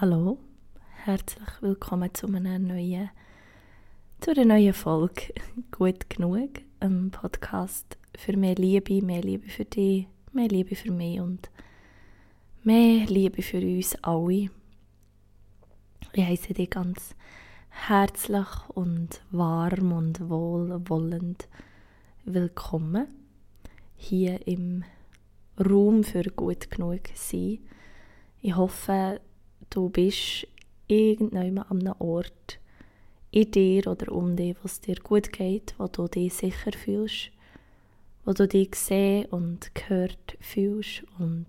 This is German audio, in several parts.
Hallo, herzlich willkommen zu einer neuen, zu einer neuen Folge Gut genug, ein Podcast für mehr Liebe, mehr Liebe für dich, mehr Liebe für mich und mehr Liebe für uns alle. Ich heiße dich ganz herzlich und warm und wohlwollend willkommen hier im Raum für gut genug sein. Ich hoffe, du bist irgendwann an einem Ort in dir oder um dich, wo es dir gut geht, wo du dich sicher fühlst, wo du dich gesehen und gehört fühlst und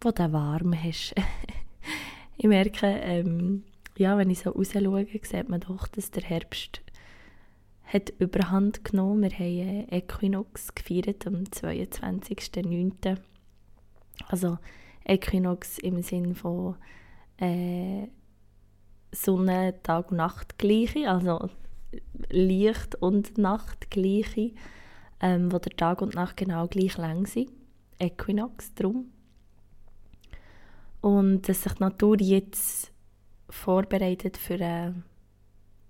wo du warm hast. ich merke, ähm, ja, wenn ich so raus schaue, sieht man doch, dass der Herbst hat überhand genommen. Wir haben Equinox gefeiert am 22.09. Also Äquinox im Sinn von äh, Sonne, Tag, Nacht gleiche, also Licht und Nacht gleiche, ähm, wo der Tag und Nacht genau gleich lang sind. Äquinox drum. Und dass sich die Natur jetzt vorbereitet für, äh,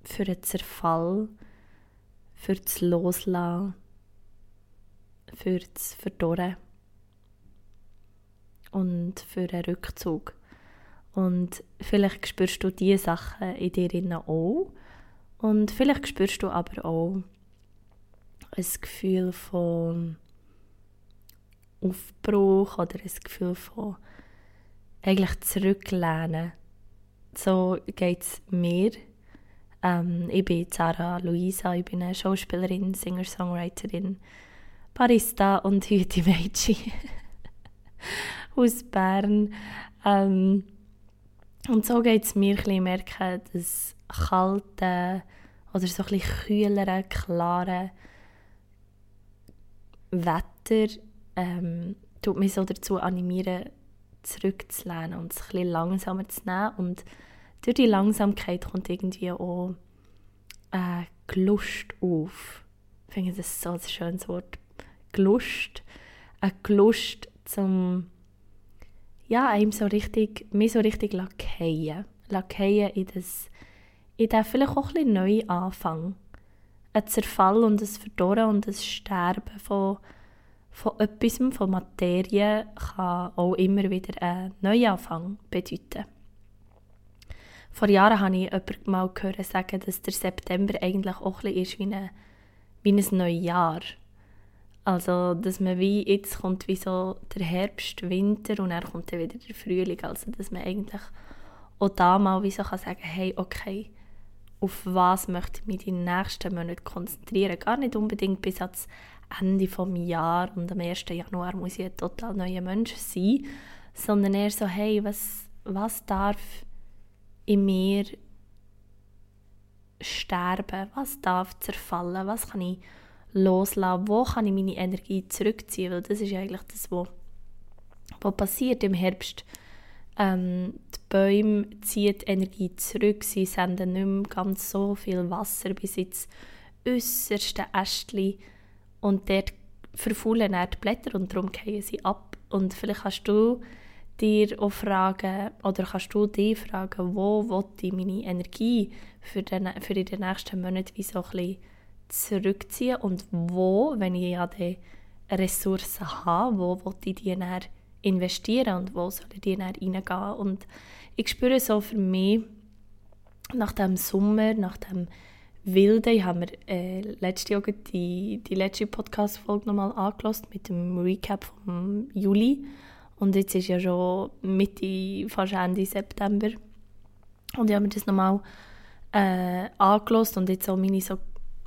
für einen Zerfall, für das Loslassen, für das Verdorren und für einen Rückzug. Und vielleicht spürst du diese Sachen in dir auch. Und vielleicht spürst du aber auch ein Gefühl von Aufbruch oder ein Gefühl von eigentlich zurücklehnen. So geht es mir. Ähm, ich bin Sarah Luisa, ich bin eine Schauspielerin, Singer-Songwriterin, Barista und Hüte-Mädchen. aus Bern. Ähm, und so geht es mir, ich merke, dass kalte oder so ein kühlere, klare Wetter ähm, tut mich so dazu animieren, zurückzulehnen und es ein langsamer zu nehmen. Und durch die Langsamkeit kommt irgendwie auch äh, Gelust auf. Ich finde das so ein schönes Wort. Gelust. Eine Gelust zum ja, einem so richtig, mich so richtig lackieren. Lackieren in das, in den vielleicht auch ein bisschen neuen Anfang. Ein Zerfall und ein Verdorren und ein Sterben von, von etwas, von Materie, kann auch immer wieder einen Neuanfang bedeuten. Vor Jahren habe ich jemanden mal gehört sagen, dass der September eigentlich auch ein ist wie, eine, wie ein Neujahr. Also, dass man wie, jetzt kommt wie so der Herbst, Winter und dann kommt dann wieder der Frühling. Also, dass man eigentlich auch da mal wie so kann sagen hey, okay, auf was möchte ich mich die nächsten Monate konzentrieren? Gar nicht unbedingt bis ans Ende des Jahres und am 1. Januar muss ich ein total neuer Mensch sein, sondern eher so, hey, was, was darf in mir sterben? Was darf zerfallen? Was kann ich loslassen? Wo kann ich meine Energie zurückziehen? Weil das ist eigentlich das, was, was passiert im Herbst. Ähm, die Bäume ziehen die Energie zurück, sie senden nicht mehr ganz so viel Wasser bis ins äußerste Ästchen und dort verfaulen die Blätter und darum fallen sie ab. Und vielleicht kannst du dir auch fragen, oder kannst du dich fragen, wo will ich meine Energie für, den, für den nächsten Monaten wie so ein bisschen zurückziehen und wo, wenn ich ja die Ressourcen habe, wo will ich die dann investieren und wo soll ich die dann reingehen. Und ich spüre so für mich, nach dem Sommer, nach dem Wilden, ich habe mir äh, letzte Jahr die, die letzte Podcast-Folge nochmal angelassen mit dem Recap vom Juli und jetzt ist ja schon Mitte, fast Ende September und ich habe mir das nochmal äh, angelassen und jetzt auch meine so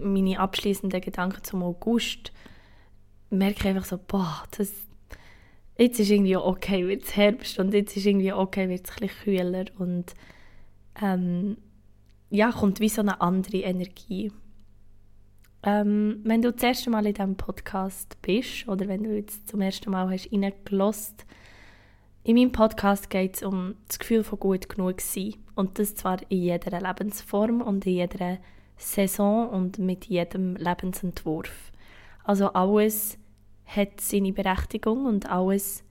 meine abschließenden Gedanken zum August merke ich einfach so, boah, das, jetzt ist irgendwie okay, wird es Herbst und jetzt ist irgendwie okay, wird es ein kühler und ähm, ja, kommt wie so eine andere Energie. Ähm, wenn du das erste Mal in diesem Podcast bist oder wenn du jetzt zum ersten Mal hast reingelost, in meinem Podcast geht es um das Gefühl von gut genug sein und das zwar in jeder Lebensform und in jeder Saison und mit jedem Lebensentwurf. Also alles hat seine Berechtigung und alles,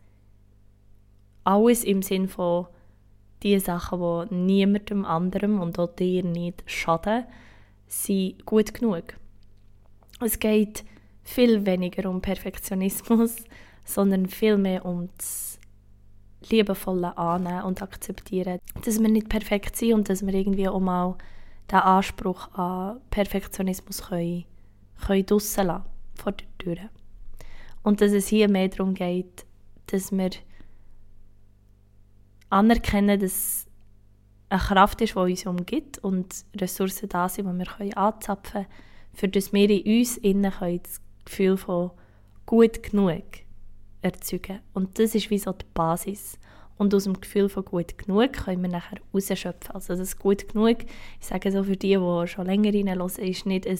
alles im Sinn von die Sachen, die niemandem anderem und auch dir nicht schaden, sind gut genug. Es geht viel weniger um Perfektionismus, sondern viel mehr um das liebevolle Annehmen und Akzeptieren, dass wir nicht perfekt sind und dass wir irgendwie auch mal den Anspruch an Perfektionismus können, können draussen lassen, vor der Tür. Und dass es hier mehr darum geht, dass wir anerkennen, dass eine Kraft ist, die uns umgibt und Ressourcen da sind, die wir können anzapfen können, für das wir in uns innen das Gefühl von gut genug erzeugen. Und das ist wie so die Basis. Und aus dem Gefühl von gut genug können wir nachher rausschöpfen. Also das gut genug, ich sage so für die, die schon länger reinhören, ist nicht ein,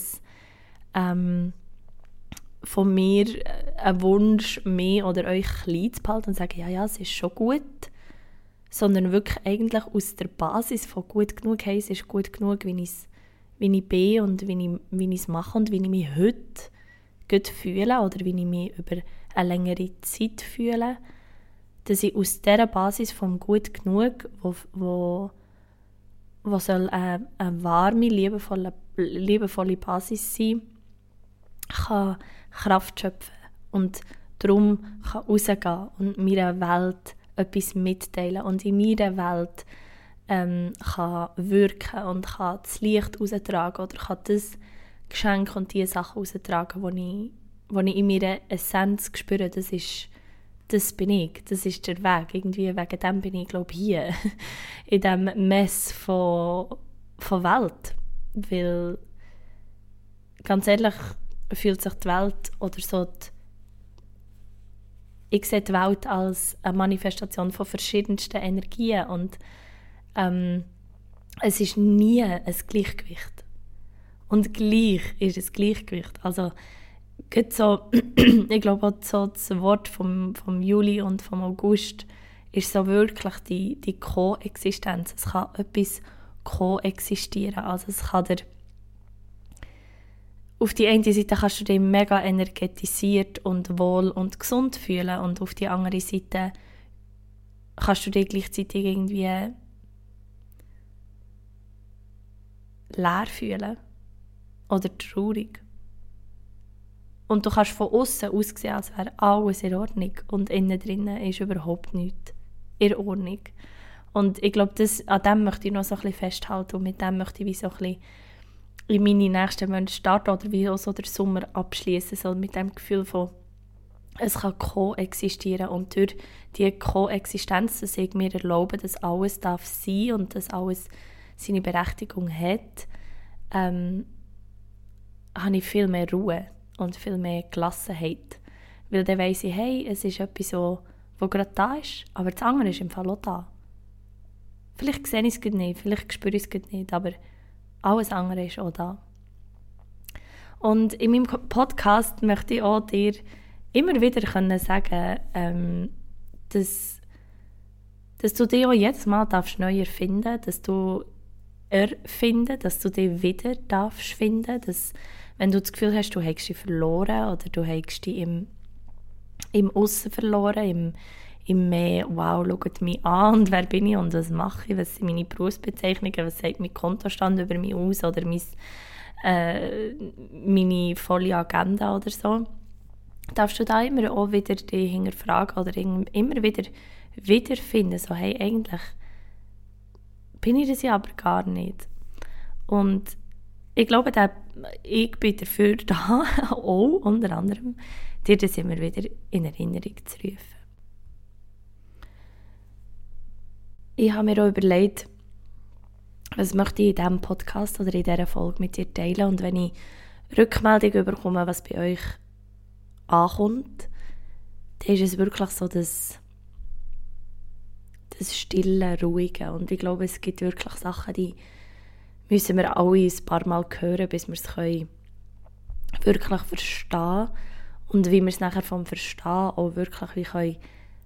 ähm, von mir ein Wunsch, mehr oder euch klein zu behalten und zu sagen, ja, ja, es ist schon gut, sondern wirklich eigentlich aus der Basis von gut genug, hey, es ist gut genug, wie ich, wie ich bin und wie ich, wie ich es mache und wie ich mich heute gut fühle oder wie ich mich über eine längere Zeit fühle, dass ich aus dieser Basis vom gut genug, wo, wo, wo soll eine, eine warme, liebevolle, liebevolle Basis sein, kann Kraft schöpfen und darum kann rausgehen und meiner Welt etwas mitteilen und in meiner Welt ähm, kann wirken und kann das Licht raustragen oder kann das Geschenk und die Sachen raustragen, die ich, ich in meiner Essenz spüre, das ist das bin ich, das ist der Weg. Irgendwie wegen dem bin ich, glaube hier, in diesem Mess von, von Welt. Weil, ganz ehrlich, fühlt sich die Welt oder so die ich sehe die Welt als eine Manifestation von verschiedensten Energien und ähm, es ist nie ein Gleichgewicht. Und gleich ist es Gleichgewicht. Also, so, ich glaube so das Wort vom, vom Juli und vom August ist so wirklich die, die Koexistenz. Es kann etwas koexistieren. Also es kann der auf die eine Seite kannst du dich mega energetisiert und wohl und gesund fühlen und auf die andere Seite kannst du dich gleichzeitig irgendwie leer fühlen oder traurig. Und du kannst von außen aussehen, als wäre alles in Ordnung. Und innen drinnen ist überhaupt nichts in Ordnung. Und ich glaube, an dem möchte ich noch so ein bisschen festhalten. Und mit dem möchte ich wie so ein bisschen in meine nächsten Monate starten oder wie auch so der Sommer abschließen soll. Mit dem Gefühl von es kann koexistieren. Und durch die Koexistenz, dass ich mir erlaube, dass alles darf sein und dass alles seine Berechtigung hat, ähm, habe ich viel mehr Ruhe und viel mehr Gelassenheit. Weil dann weiss ich, hey, es ist etwas, so, was gerade da ist, aber das andere ist im Fall auch da. Vielleicht sehe ich es nicht, vielleicht spüre ich es nicht, aber alles andere ist auch da. Und in meinem Podcast möchte ich auch dir immer wieder können sagen, ähm, dass, dass du dich auch jedes Mal darfst neu erfinden dass du erfinden, dass du dich wieder darfst finden, dass wenn du das Gefühl hast, du hättest dich verloren oder du hättest dich im, im Aussen verloren, im, im mehr, wow, schaut mich an und wer bin ich und was mache ich, was sind meine Berufsbezeichnungen, was sagt mein Kontostand über mich aus oder mein, äh, meine volle Agenda oder so. Darfst du da immer auch wieder dich hinterfragen oder immer wieder wiederfinden, so hey, eigentlich bin ich das ja aber gar nicht. Und ich glaube, dass ich bin dafür da, auch unter anderem, dir das immer wieder in Erinnerung zu rufen. Ich habe mir auch überlegt, was möchte ich in diesem Podcast oder in dieser Folge mit dir teilen. Und wenn ich Rückmeldung bekomme, was bei euch ankommt, dann ist es wirklich so das, das stille, ruhige. Und ich glaube, es gibt wirklich Sachen, die müssen wir alle ein paar Mal hören, bis wir es können wirklich verstehen und wie wir es nachher vom Verstehen auch wirklich wie können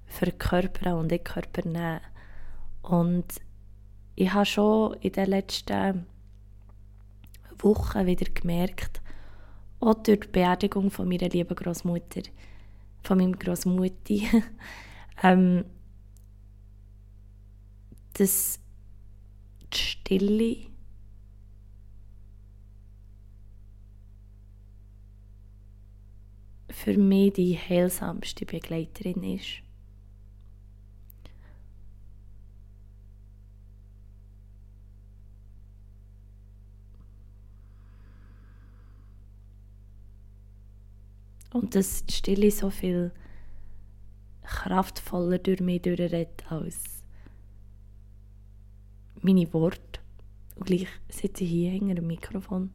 verkörpern und in den Körper nehmen. Und ich habe schon in den letzten Wochen wieder gemerkt, auch durch die Beerdigung von meiner lieben Großmutter, von meinem Großmutti, ähm, dass die Stille für mich die heilsamste Begleiterin ist. Und dass Stille so viel kraftvoller durch mich durchredet als meine Worte. Und gleich sitze ich hier hinter dem Mikrofon.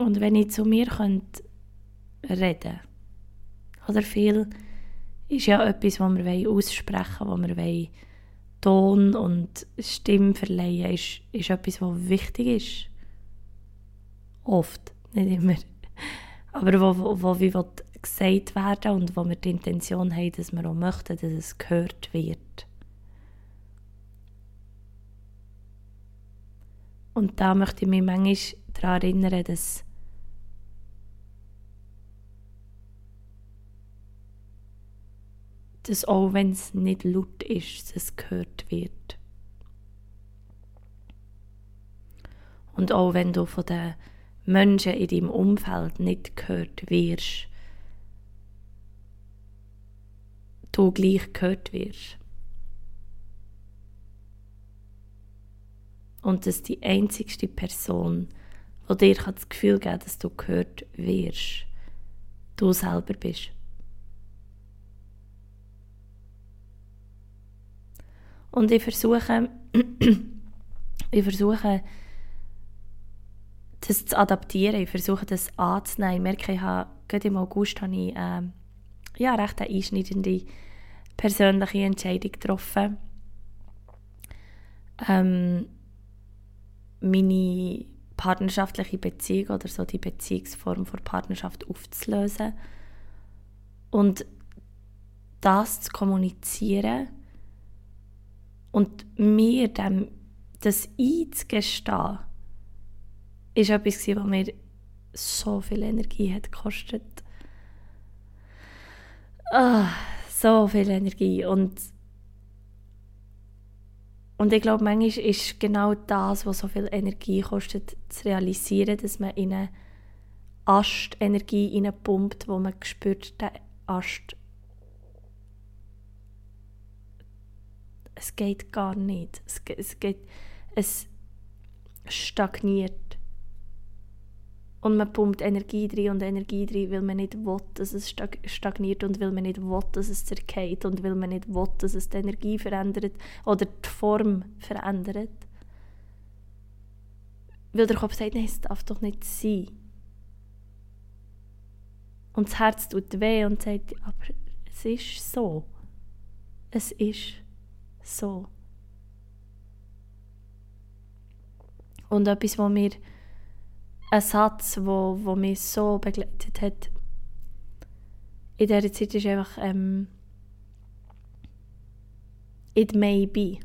Und wenn ich zu mir könnte reden oder viel ist ja etwas, was wir aussprechen wollen, was wir wollen, Ton und Stimme verleihen, ist, ist etwas, was wichtig ist. Oft, nicht immer. Aber wo, wo, wo wie gesagt werden und wo wir die Intention haben, dass wir auch möchten, dass es gehört wird. Und da möchte ich mich manchmal daran erinnern, dass dass auch wenn es nicht laut ist, es gehört wird. Und auch wenn du von den Menschen in deinem Umfeld nicht gehört wirst, du gleich gehört wirst. Und dass die einzigste Person, die dir das Gefühl geben kann, dass du gehört wirst, du selber bist. Und ich versuche, ich versuche, das zu adaptieren, ich versuche das anzunehmen. Ich merke, ich habe, gerade im August habe ich äh, ja, recht eine einschneidende persönliche Entscheidung getroffen. Ähm, meine partnerschaftliche Beziehung oder so die Beziehungsform von Partnerschaft aufzulösen und das zu kommunizieren und mir dem, das einzugestehen, ist etwas, was mir so viel Energie hat gekostet. Ah, so viel Energie. Und, und ich glaube, manchmal ist genau das, was so viel Energie kostet, zu realisieren, dass man in eine Ast Energie pumpt, wo man spürt, der Ast es geht gar nicht. Es, es, geht, es stagniert. Und man pumpt Energie drin und Energie drin, weil man nicht will, dass es stagniert und weil man nicht will, dass es zergeht und weil man nicht will, dass es die Energie verändert oder die Form verändert. Weil der Kopf sagt, nein, es darf doch nicht sein. Und das Herz tut weh und sagt, aber es ist so. Es ist so. Und etwas, wo mir ein Satz, wo, wo mich so begleitet hat in dieser Zeit ist einfach ähm, it may be.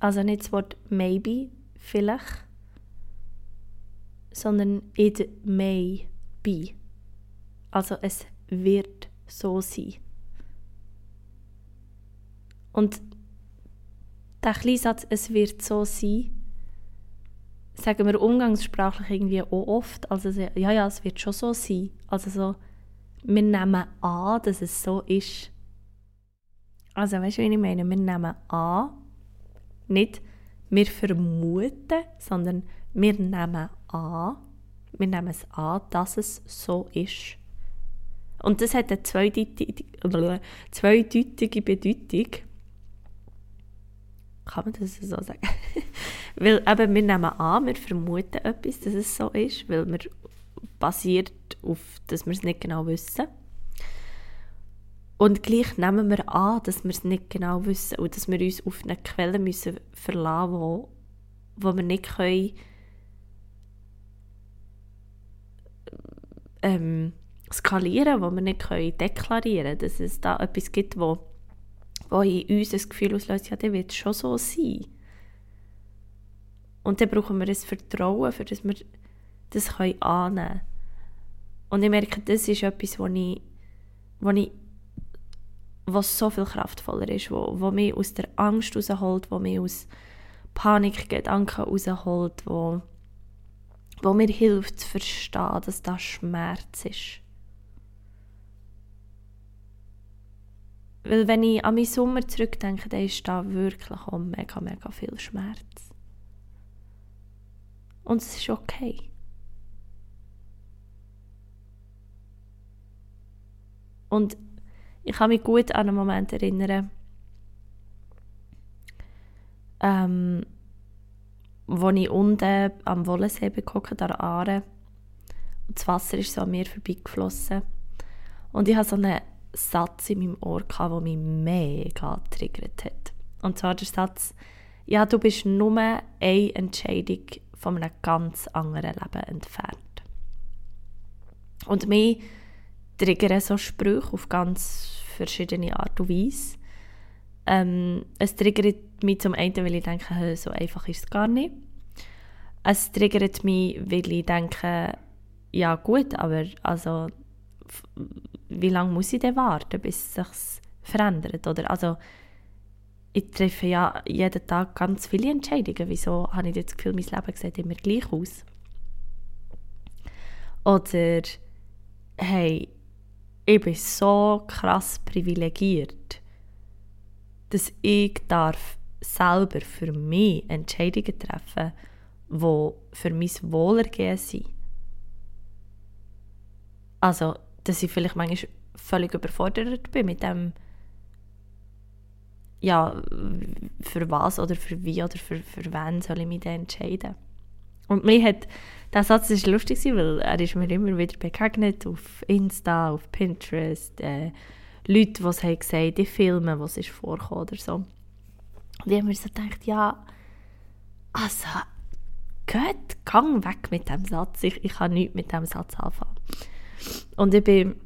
Also nicht das Wort maybe, vielleicht, sondern it may be. Also es wird so sein. Und der kleine Satz, es wird so sein, sagen wir umgangssprachlich irgendwie auch oft. Also ja, ja, es wird schon so sein. Also so, wir nehmen an, dass es so ist. Also weißt du, wie ich meine? Wir nehmen an, nicht wir vermuten, sondern wir nehmen an, wir nehmen es an, dass es so ist. Und das hat eine zweideutige, zweideutige Bedeutung. Kann man das so sagen? weil eben, wir nehmen an, wir vermuten etwas, dass es so ist, weil wir basiert auf, dass wir es nicht genau wissen. Und gleich nehmen wir an, dass wir es nicht genau wissen und dass wir uns auf eine Quelle müssen verlassen müssen, wo, wir nicht können, ähm, skalieren, wo wir nicht können deklarieren können, dass es da etwas gibt, wo wo in uns das Gefühl auslöst, ja, der wird schon so sein. Und dann brauchen wir ein Vertrauen, für das wir das können annehmen können. Und ich merke, das ist etwas, wo ich, wo ich was so viel kraftvoller ist, wo, wo mich aus der Angst rausholt, wo mich aus Panikgedanken rausholt, wo, wo mir hilft zu verstehen, dass das Schmerz ist. Weil wenn ich an meinen Sommer zurückdenke, dann ist da wirklich auch mega, mega viel Schmerz. Und es ist okay. Und ich kann mich gut an einen Moment erinnern, ähm, wo ich unten am Wollensee gehockt an Aare und das Wasser ist so an mir vorbeigeflossen und ich hatte so einen Satz in meinem Ohr, der mich mega triggert hat. Und zwar der Satz, ja, du bist nur eine Entscheidung von einem ganz anderen Leben entfernt. Und mich triggern so Sprüche auf ganz verschiedene Art und Weise. Ähm, es triggert mich zum einen, weil ich denke, so einfach ist es gar nicht. Es triggert mich, weil ich denke, ja gut, aber also, wie lange muss ich denn warten, bis es sich verändert? Oder, also, ich treffe ja jeden Tag ganz viele Entscheidungen. Wieso habe ich das Gefühl, mein Leben sieht immer gleich aus? Oder, hey, ich bin so krass privilegiert, dass ich darf selber für mich Entscheidungen treffen, die für mein Wohlergehen sind. Also, dass ich vielleicht manchmal völlig überfordert bin mit dem, ja, für was oder für wie oder für, für wen soll ich mich entscheiden. Und mir hat der Satz ist lustig, weil er ist mir immer wieder begegnet auf Insta, auf Pinterest, äh, Leute, die es haben gesagt die Filme, was ist vorgekommen oder so. Und ich habe mir so gedacht, ja, also, geht, gang weg mit dem Satz. Ich, ich kann nichts mit dem Satz anfangen. Und ich bin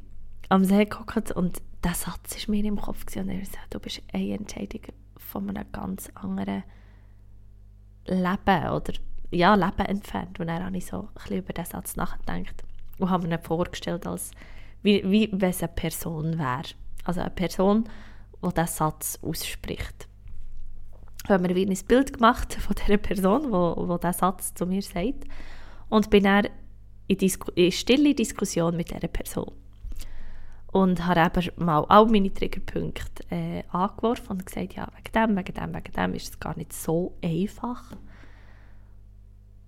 am See geguckt und der Satz ist mir im Kopf gewesen. und ich gesagt, du bist eine Entscheidung von einem ganz anderen Leben oder ja, Leben entfernt. Und dann habe ich so ein bisschen über diesen Satz nachgedacht und habe mir vorgestellt, als, wie, wie wenn es eine Person wäre. Also eine Person, die diesen Satz ausspricht. Ich habe mir wie ein Bild gemacht von dieser Person, die diesen Satz zu mir sagt und bin dann in, in stille Diskussion mit dieser Person. Und habe eben mal all meine Triggerpunkte äh, angeworfen und gesagt, ja, wegen dem, wegen dem, wegen dem ist es gar nicht so einfach.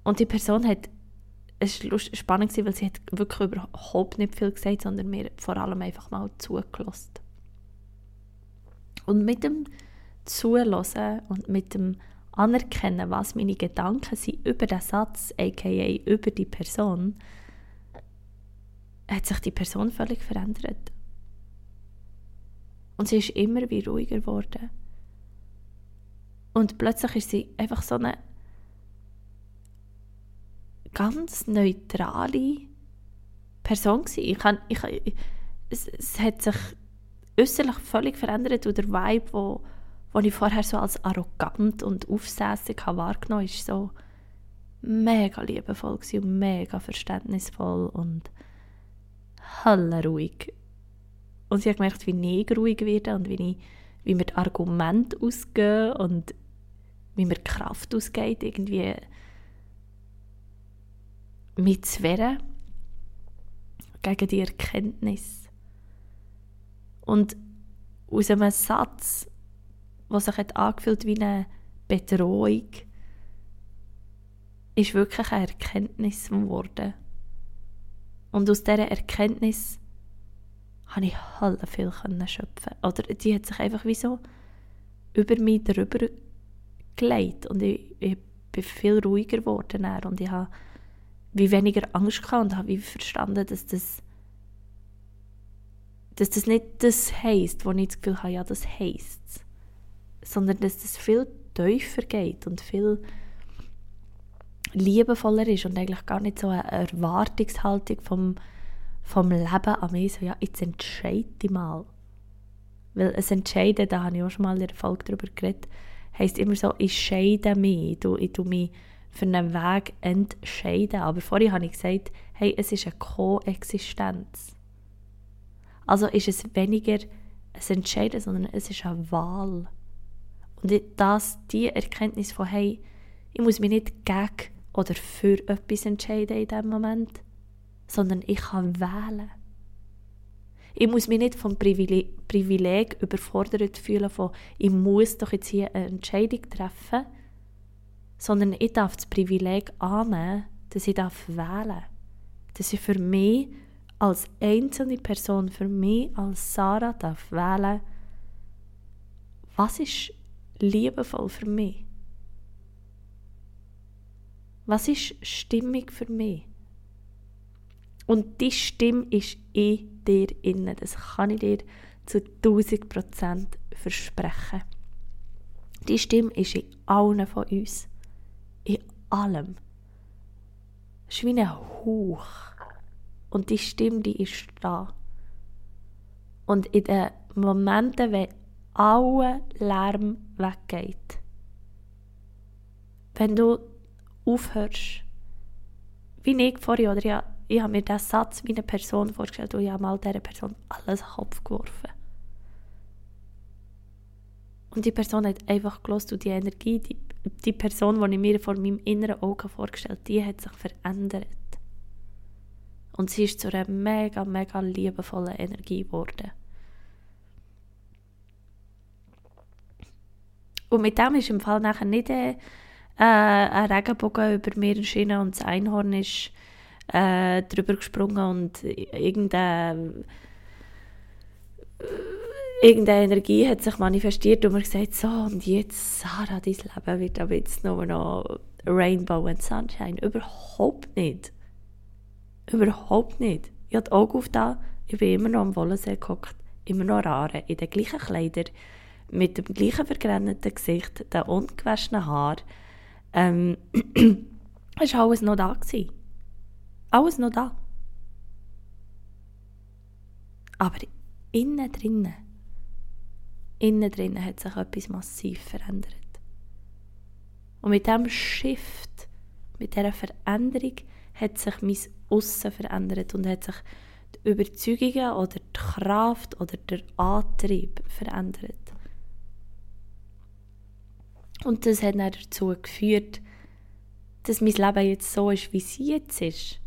Und die Person hat, es war spannend, weil sie hat wirklich überhaupt nicht viel gesagt, sondern mir vor allem einfach mal zugelassen. Und mit dem Zuhören und mit dem Anerkennen, was meine Gedanken sind über den Satz, aka über die Person, hat sich die Person völlig verändert. Und sie ist immer wie ruhiger geworden. Und plötzlich ist sie einfach so eine ganz neutrale Person gewesen. Ich kann, ich, es, es hat sich äußerlich völlig verändert und der Vibe, wo, wo ich vorher so als arrogant und aufsässig wahrgenommen habe, ist so mega liebevoll und mega verständnisvoll und ruhig. Und ich habe gemerkt, wie ich ruhig werde und wie, ich, wie mir die Argumente ausgehen und wie mir Kraft ausgeht, irgendwie mich zu wehren gegen die Erkenntnis. Und aus einem Satz, der sich hat angefühlt wie eine Bedrohung, ist wirklich eine Erkenntnis geworden. Und aus dieser Erkenntnis konnte ich halt viel schöpfen. Oder die hat sich einfach wie so über mich darüber gelegt. Und ich, ich bin viel ruhiger geworden. Und ich habe wie weniger Angst gehabt und habe verstanden, dass das, dass das nicht das heisst, wo ich das Gefühl habe, ja, das heisst sondern dass das viel tiefer geht und viel liebevoller ist und eigentlich gar nicht so eine Erwartungshaltung vom, vom Leben an mich, so, ja, jetzt entscheide mal. Weil es Entscheiden, da habe ich auch schon mal in der Folge darüber geredet, heisst immer so, ich scheide mich, ich, ich tue mich für einen Weg entscheiden. Aber vorhin habe ich gesagt, hey, es ist eine Koexistenz. Also ist es weniger ein Entscheiden, sondern es ist eine Wahl. Und das, die Erkenntnis von, hey, ich muss mich nicht gegen oder für etwas entscheiden in diesem Moment, sondern ich kann wählen. Ich muss mich nicht vom Privileg, Privileg überfordert fühlen von, ich muss doch jetzt hier eine Entscheidung treffen, sondern ich darf das Privileg annehmen, dass ich darf wählen Dass ich für mich als einzelne Person, für mich als Sarah darf wählen, was ist liebevoll für mich? Was ist stimmig für mich? Und die Stimme ist in dir innen. Das kann ich dir zu 1000 Prozent versprechen. Die Stimme ist in allen von uns. In allem. Es ist wie ein Hauch. Und die Stimme, die ist da. Und in den Momenten, wenn aller Lärm weggeht, wenn du aufhörst, wie ich vorhin, oder ja, ich habe mir diesen Satz eine Person vorgestellt und ich habe mal dieser Person alles in den Kopf geworfen. Und die Person hat einfach gelost die Energie, die, die Person, die ich mir vor meinem inneren Auge vorgestellt die hat sich verändert. Und sie ist zu einer mega, mega liebevollen Energie geworden. Und mit dem ist im Fall nachher nicht äh, ein Regenbogen über mir erschienen und das Einhorn ist äh, drüber gesprungen und irgendeine, irgendeine Energie hat sich manifestiert und mir gesagt, so und jetzt, Sarah, dein Leben wird aber jetzt nur noch Rainbow and Sunshine. Überhaupt nicht. Überhaupt nicht. Ich habe die Augen auf da, ich bin immer noch am Wollensee gehockt, immer noch rare, in den gleichen Kleidern, mit dem gleichen vergrennten Gesicht, den ungewaschenen Haar. Ähm, es war alles noch da. Gewesen. Alles noch da. Aber innen drinnen, innen drinnen hat sich etwas massiv verändert. Und mit diesem Shift, mit dieser Veränderung, hat sich mein Aussen verändert und hat sich die Überzeugungen oder die Kraft oder der Antrieb verändert. Und das hat dann dazu geführt, dass mein Leben jetzt so ist, wie es jetzt ist.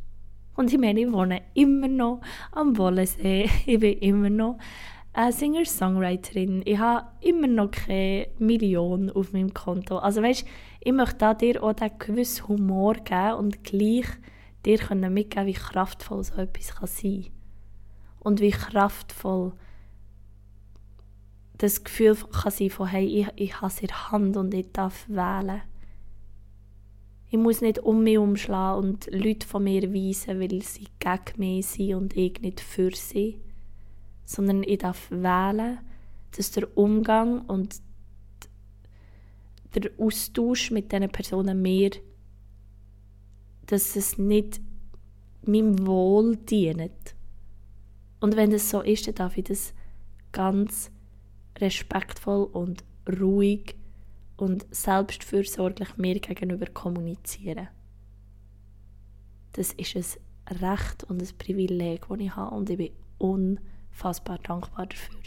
Und ich meine, ich wohne immer noch am Wollensee. Ich bin immer noch eine Singer-Songwriterin. Ich habe immer noch keine Million auf meinem Konto. Also weißt, ich möchte dir auch einen gewissen Humor geben und gleich dir können mitgeben, wie kraftvoll so etwas sein kann. Und wie kraftvoll das Gefühl kann sein von, hey, ich, ich habe es in der Hand und ich darf wählen. Ich muss nicht um mich umschlagen und Leute von mir weisen, weil sie gegen mich sind und ich nicht für sie. Sondern ich darf wählen, dass der Umgang und der Austausch mit diesen Personen mehr, dass es nicht meinem Wohl dient. Und wenn das so ist, dann darf ich das ganz respektvoll und ruhig und selbstfürsorglich mir gegenüber kommunizieren. Das ist ein Recht und ein Privileg, das ich habe und ich bin unfassbar dankbar dafür.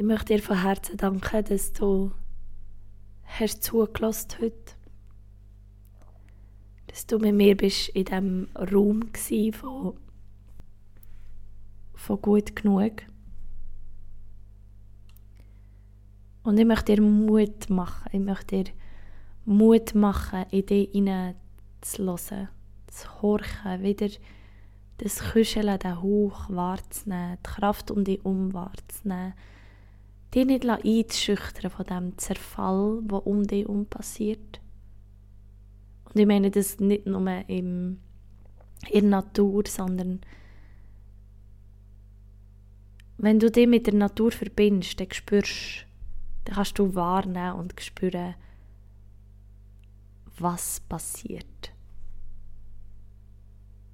Ich möchte dir von Herzen danken, dass du hast zugelassen heute. Dass du mit mir bist in diesem Raum von, von gut genug. Und ich möchte dir Mut machen. Ich möchte dir Mut machen, in dich hinein zu hören, zu horchen, wieder das Küscheln, den Hauch wahrzunehmen, die Kraft um dich herum wahrzunehmen dich nicht einzuschüchtern von dem Zerfall, der um dich herum passiert. Und ich meine das nicht nur im, in der Natur, sondern wenn du dich mit der Natur verbindest, dann spürst dann kannst du wahrnehmen und spüren, was passiert.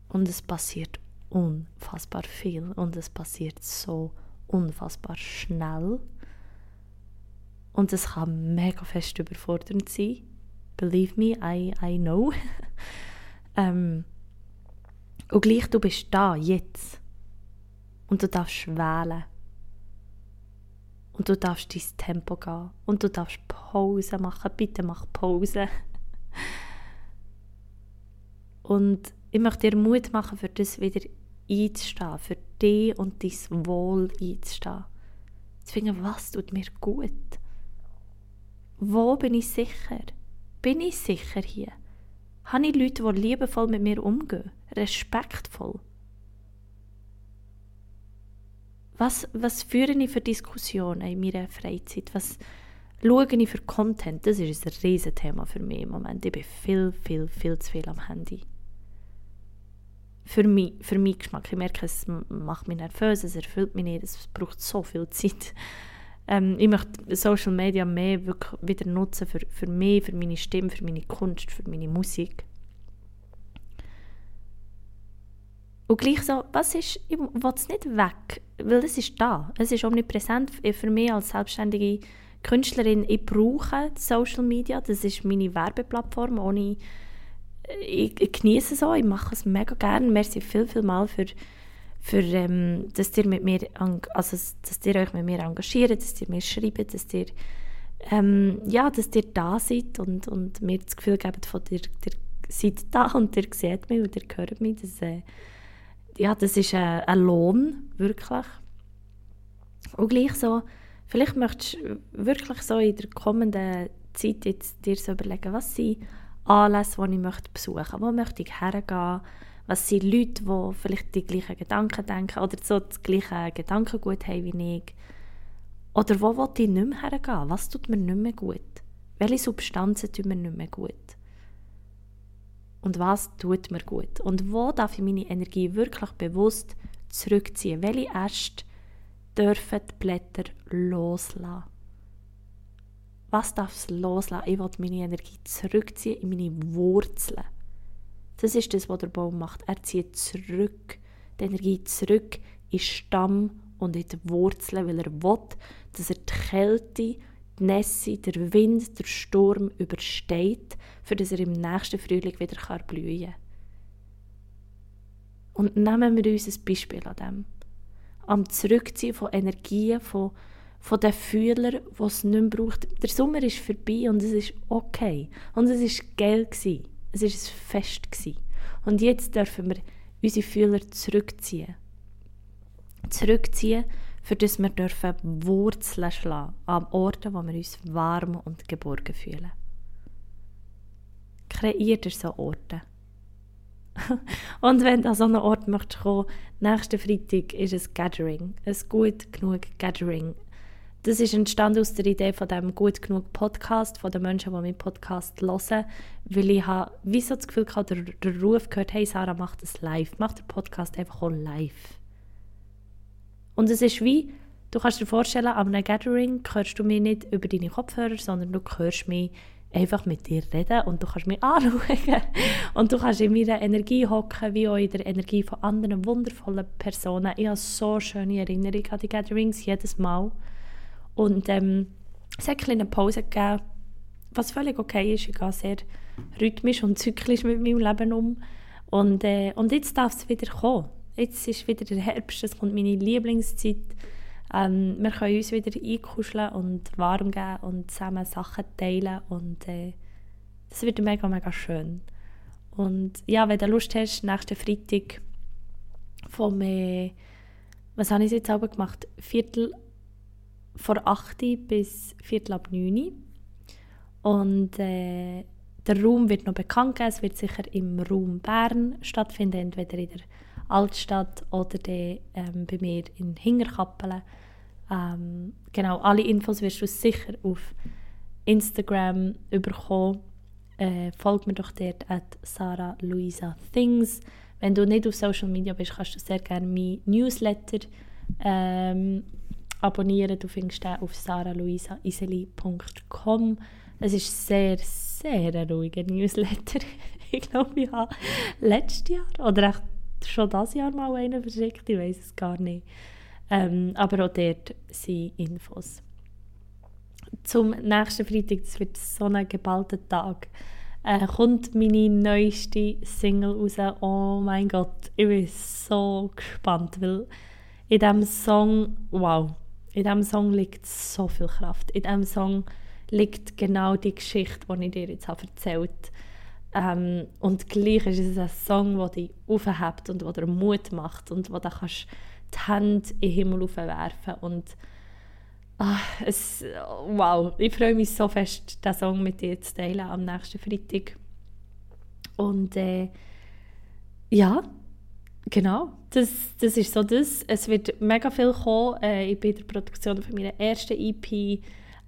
Und es passiert unfassbar viel und es passiert so unfassbar schnell. Und es kann mega fest überfordernd sein. Believe me, I, I know. ähm, und gleich, du bist da, jetzt. Und du darfst wählen. Und du darfst dein Tempo gehen. Und du darfst Pause machen. Bitte mach Pause. Und ich möchte dir Mut machen, für das wieder einzustehen. Für dich und dein Wohl einzustehen. Zu finden, was tut mir gut? Wo bin ich sicher? Bin ich sicher hier? Habe ich Leute, die liebevoll mit mir umgehen? Respektvoll? Was, was führe ich für Diskussionen in meiner Freizeit? Was schaue ich für Content? Das ist ein riesiges Thema für mich im Moment. Ich bin viel, viel, viel zu viel am Handy. Für mich, für meinen Geschmack. Ich merke, es macht mich nervös, es erfüllt mich nicht, es braucht so viel Zeit. Ähm, ich möchte Social Media mehr wirklich wieder nutzen für, für mich, für meine Stimme, für meine Kunst, für meine Musik. Und gleich so, was ist, ich will es nicht weg, weil es ist da. Es ist omnipräsent für mich als selbstständige Künstlerin. Ich brauche Social Media, das ist meine Werbeplattform. Ohne, ich, ich genieße es auch, ich mache es mega gerne. Merci viel, viel mal für, für ähm, dass ihr mit mir, also dass ihr euch mit mir engagiert, dass ihr mir schreibt, dass ihr ähm, ja, dass ihr da seid und, und mir das Gefühl gebt, von ihr, ihr seid da und ihr seht mich und ihr hört mich. Das, äh, ja, das ist ein, ein Lohn, wirklich. Und gleich so, vielleicht möchtest du wirklich so in der kommenden Zeit jetzt dir so überlegen, was sind Anlässe, die ich möchte besuchen möchte, wo möchte ich hergehen, was sind Leute, die vielleicht die gleichen Gedanken denken oder so das gleiche Gedankengut haben wie ich. Oder wo will ich nicht mehr hergehen? Was tut mir nicht mehr gut? Welche Substanzen tun mir nicht mehr gut? und was tut mir gut und wo darf ich meine Energie wirklich bewusst zurückziehen. Welche Äste dürfen die Blätter loslassen? Was darf es loslassen? Ich will meine Energie zurückziehen in meine Wurzeln. Das ist das, was der Baum macht. Er zieht zurück, die Energie zurück in Stamm und in die Wurzeln, weil er will, dass er die Kälte die Nässe, der Wind, der Sturm übersteht, für dass er im nächsten Frühling wieder blühen kann. Und nehmen wir uns ein Beispiel an dem. Am Zurückziehen von Energien, von, von den Fühlern, die es nicht mehr braucht. Der Sommer ist vorbei und es ist okay. Und es war geil. Gewesen. Es war ein Fest. Gewesen. Und jetzt dürfen wir unsere Fühler zurückziehen. Zurückziehen für das wir dürfen Wurzeln schlagen an Orten, wo wir uns warm und geborgen fühlen. Kreiert ihr so Orte. und wenn du an so einen Ort möchtest kommen, nächsten Freitag ist ein Gathering, ein gut genug Gathering. Das ist entstanden aus der Idee von dem gut genug Podcast, von den Menschen, die meinen Podcast hören, weil ich habe wie so das Gefühl hatte, der, der Ruf gehört, hey Sarah, mach das live, mach den Podcast einfach auch live. Und es ist wie, du kannst dir vorstellen, an einem Gathering hörst du mich nicht über deine Kopfhörer, sondern du hörst mich einfach mit dir reden und du kannst mich anschauen. und du kannst in meiner Energie hocken, wie auch in der Energie von anderen wundervollen Personen. Ich habe so schöne Erinnerungen an die Gatherings, jedes Mal. Und ähm, es hat eine Pause gegeben, was völlig okay ist. Ich gehe sehr rhythmisch und zyklisch mit meinem Leben um. Und, äh, und jetzt darf es wieder kommen. Jetzt ist wieder der Herbst, es kommt meine Lieblingszeit. Ähm, wir können uns wieder einkuscheln und warm geben und zusammen Sachen teilen und äh, das wird mega, mega schön. Und ja, wenn du Lust hast, nächsten Freitag vom, äh, was habe ich jetzt aber gemacht? Viertel vor 8 bis Viertel ab 9 und äh, der Raum wird noch bekannt geben. Es wird sicher im Raum Bern stattfinden, entweder in der Altstadt oder dann, ähm, bei mir in Hingerkappelen. Ähm, genau, alle Infos wirst du sicher auf Instagram bekommen. äh, folg mir doch dort at Sarah Luisa Things. Wenn du nicht auf Social Media bist, kannst du sehr gerne mein Newsletter ähm, abonnieren. Du findest den auf saraluisaiseli.com. Es ist sehr, sehr ein ruhiger Newsletter. ich glaube, ich habe letztes Jahr oder echt schon das Jahr mal einen verschickt, ich weiß es gar nicht. Ähm, aber auch dort sind Infos. Zum nächsten Freitag, das wird so ein geballter Tag, äh, kommt meine neueste Single raus. Oh mein Gott, ich bin so gespannt, weil in diesem Song, wow, in diesem Song liegt so viel Kraft. In diesem Song liegt genau die Geschichte, die ich dir jetzt habe erzählt habe. Ähm, und gleich ist es ein Song, der dich aufhebt und der Mut macht und wo du kannst die Hände in den Himmel aufwerfen und ah, wow, ich freue mich so fest, diesen Song mit dir zu teilen am nächsten Freitag. Und äh, ja, Genau, das, das ist so das. Es wird mega viel kommen. Äh, ich bin in der Produktion von meiner ersten EP.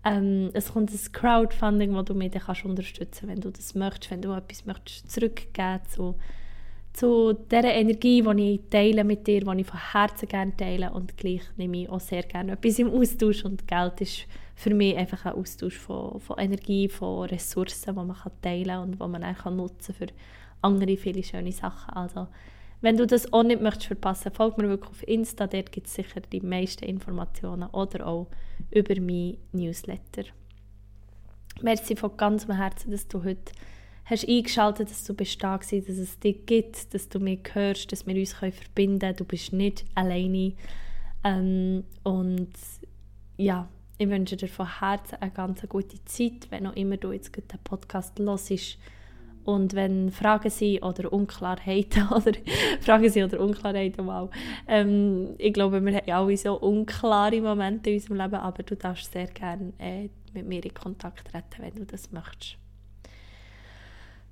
Ähm, es kommt ein Crowdfunding, wo du mich dann kannst unterstützen wenn du das möchtest, wenn du etwas möchtest zurückgeben zu, zu dieser Energie, die ich teile mit dir, die ich von Herzen gerne teile und gleich nehme ich auch sehr gerne etwas im Austausch und Geld ist für mich einfach ein Austausch von, von Energie, von Ressourcen, die man kann teilen kann und die man kann nutzen für andere viele schöne Sachen. Also wenn du das auch nicht möchtest verpassen, folg mir wirklich auf Insta, dort gibt es sicher die meisten Informationen oder auch über mein Newsletter. Merci von ganzem Herzen, dass du heute hast eingeschaltet, dass du bist da gewesen, dass es dich gibt, dass du mich hörst, dass wir uns verbinden können. Du bist nicht alleine. Ähm, und ja, ich wünsche dir von Herzen eine ganz gute Zeit, wenn auch immer du jetzt den Podcast hörst und wenn Fragen sind oder Unklarheiten, oder Fragen sind oder Unklarheiten, wow. Ähm, ich glaube, wir haben alle so unklare Momente in unserem Leben, aber du darfst sehr gerne äh, mit mir in Kontakt treten, wenn du das möchtest.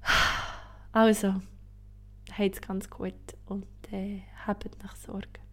Also, habt's ganz gut und äh, habt nach Sorge.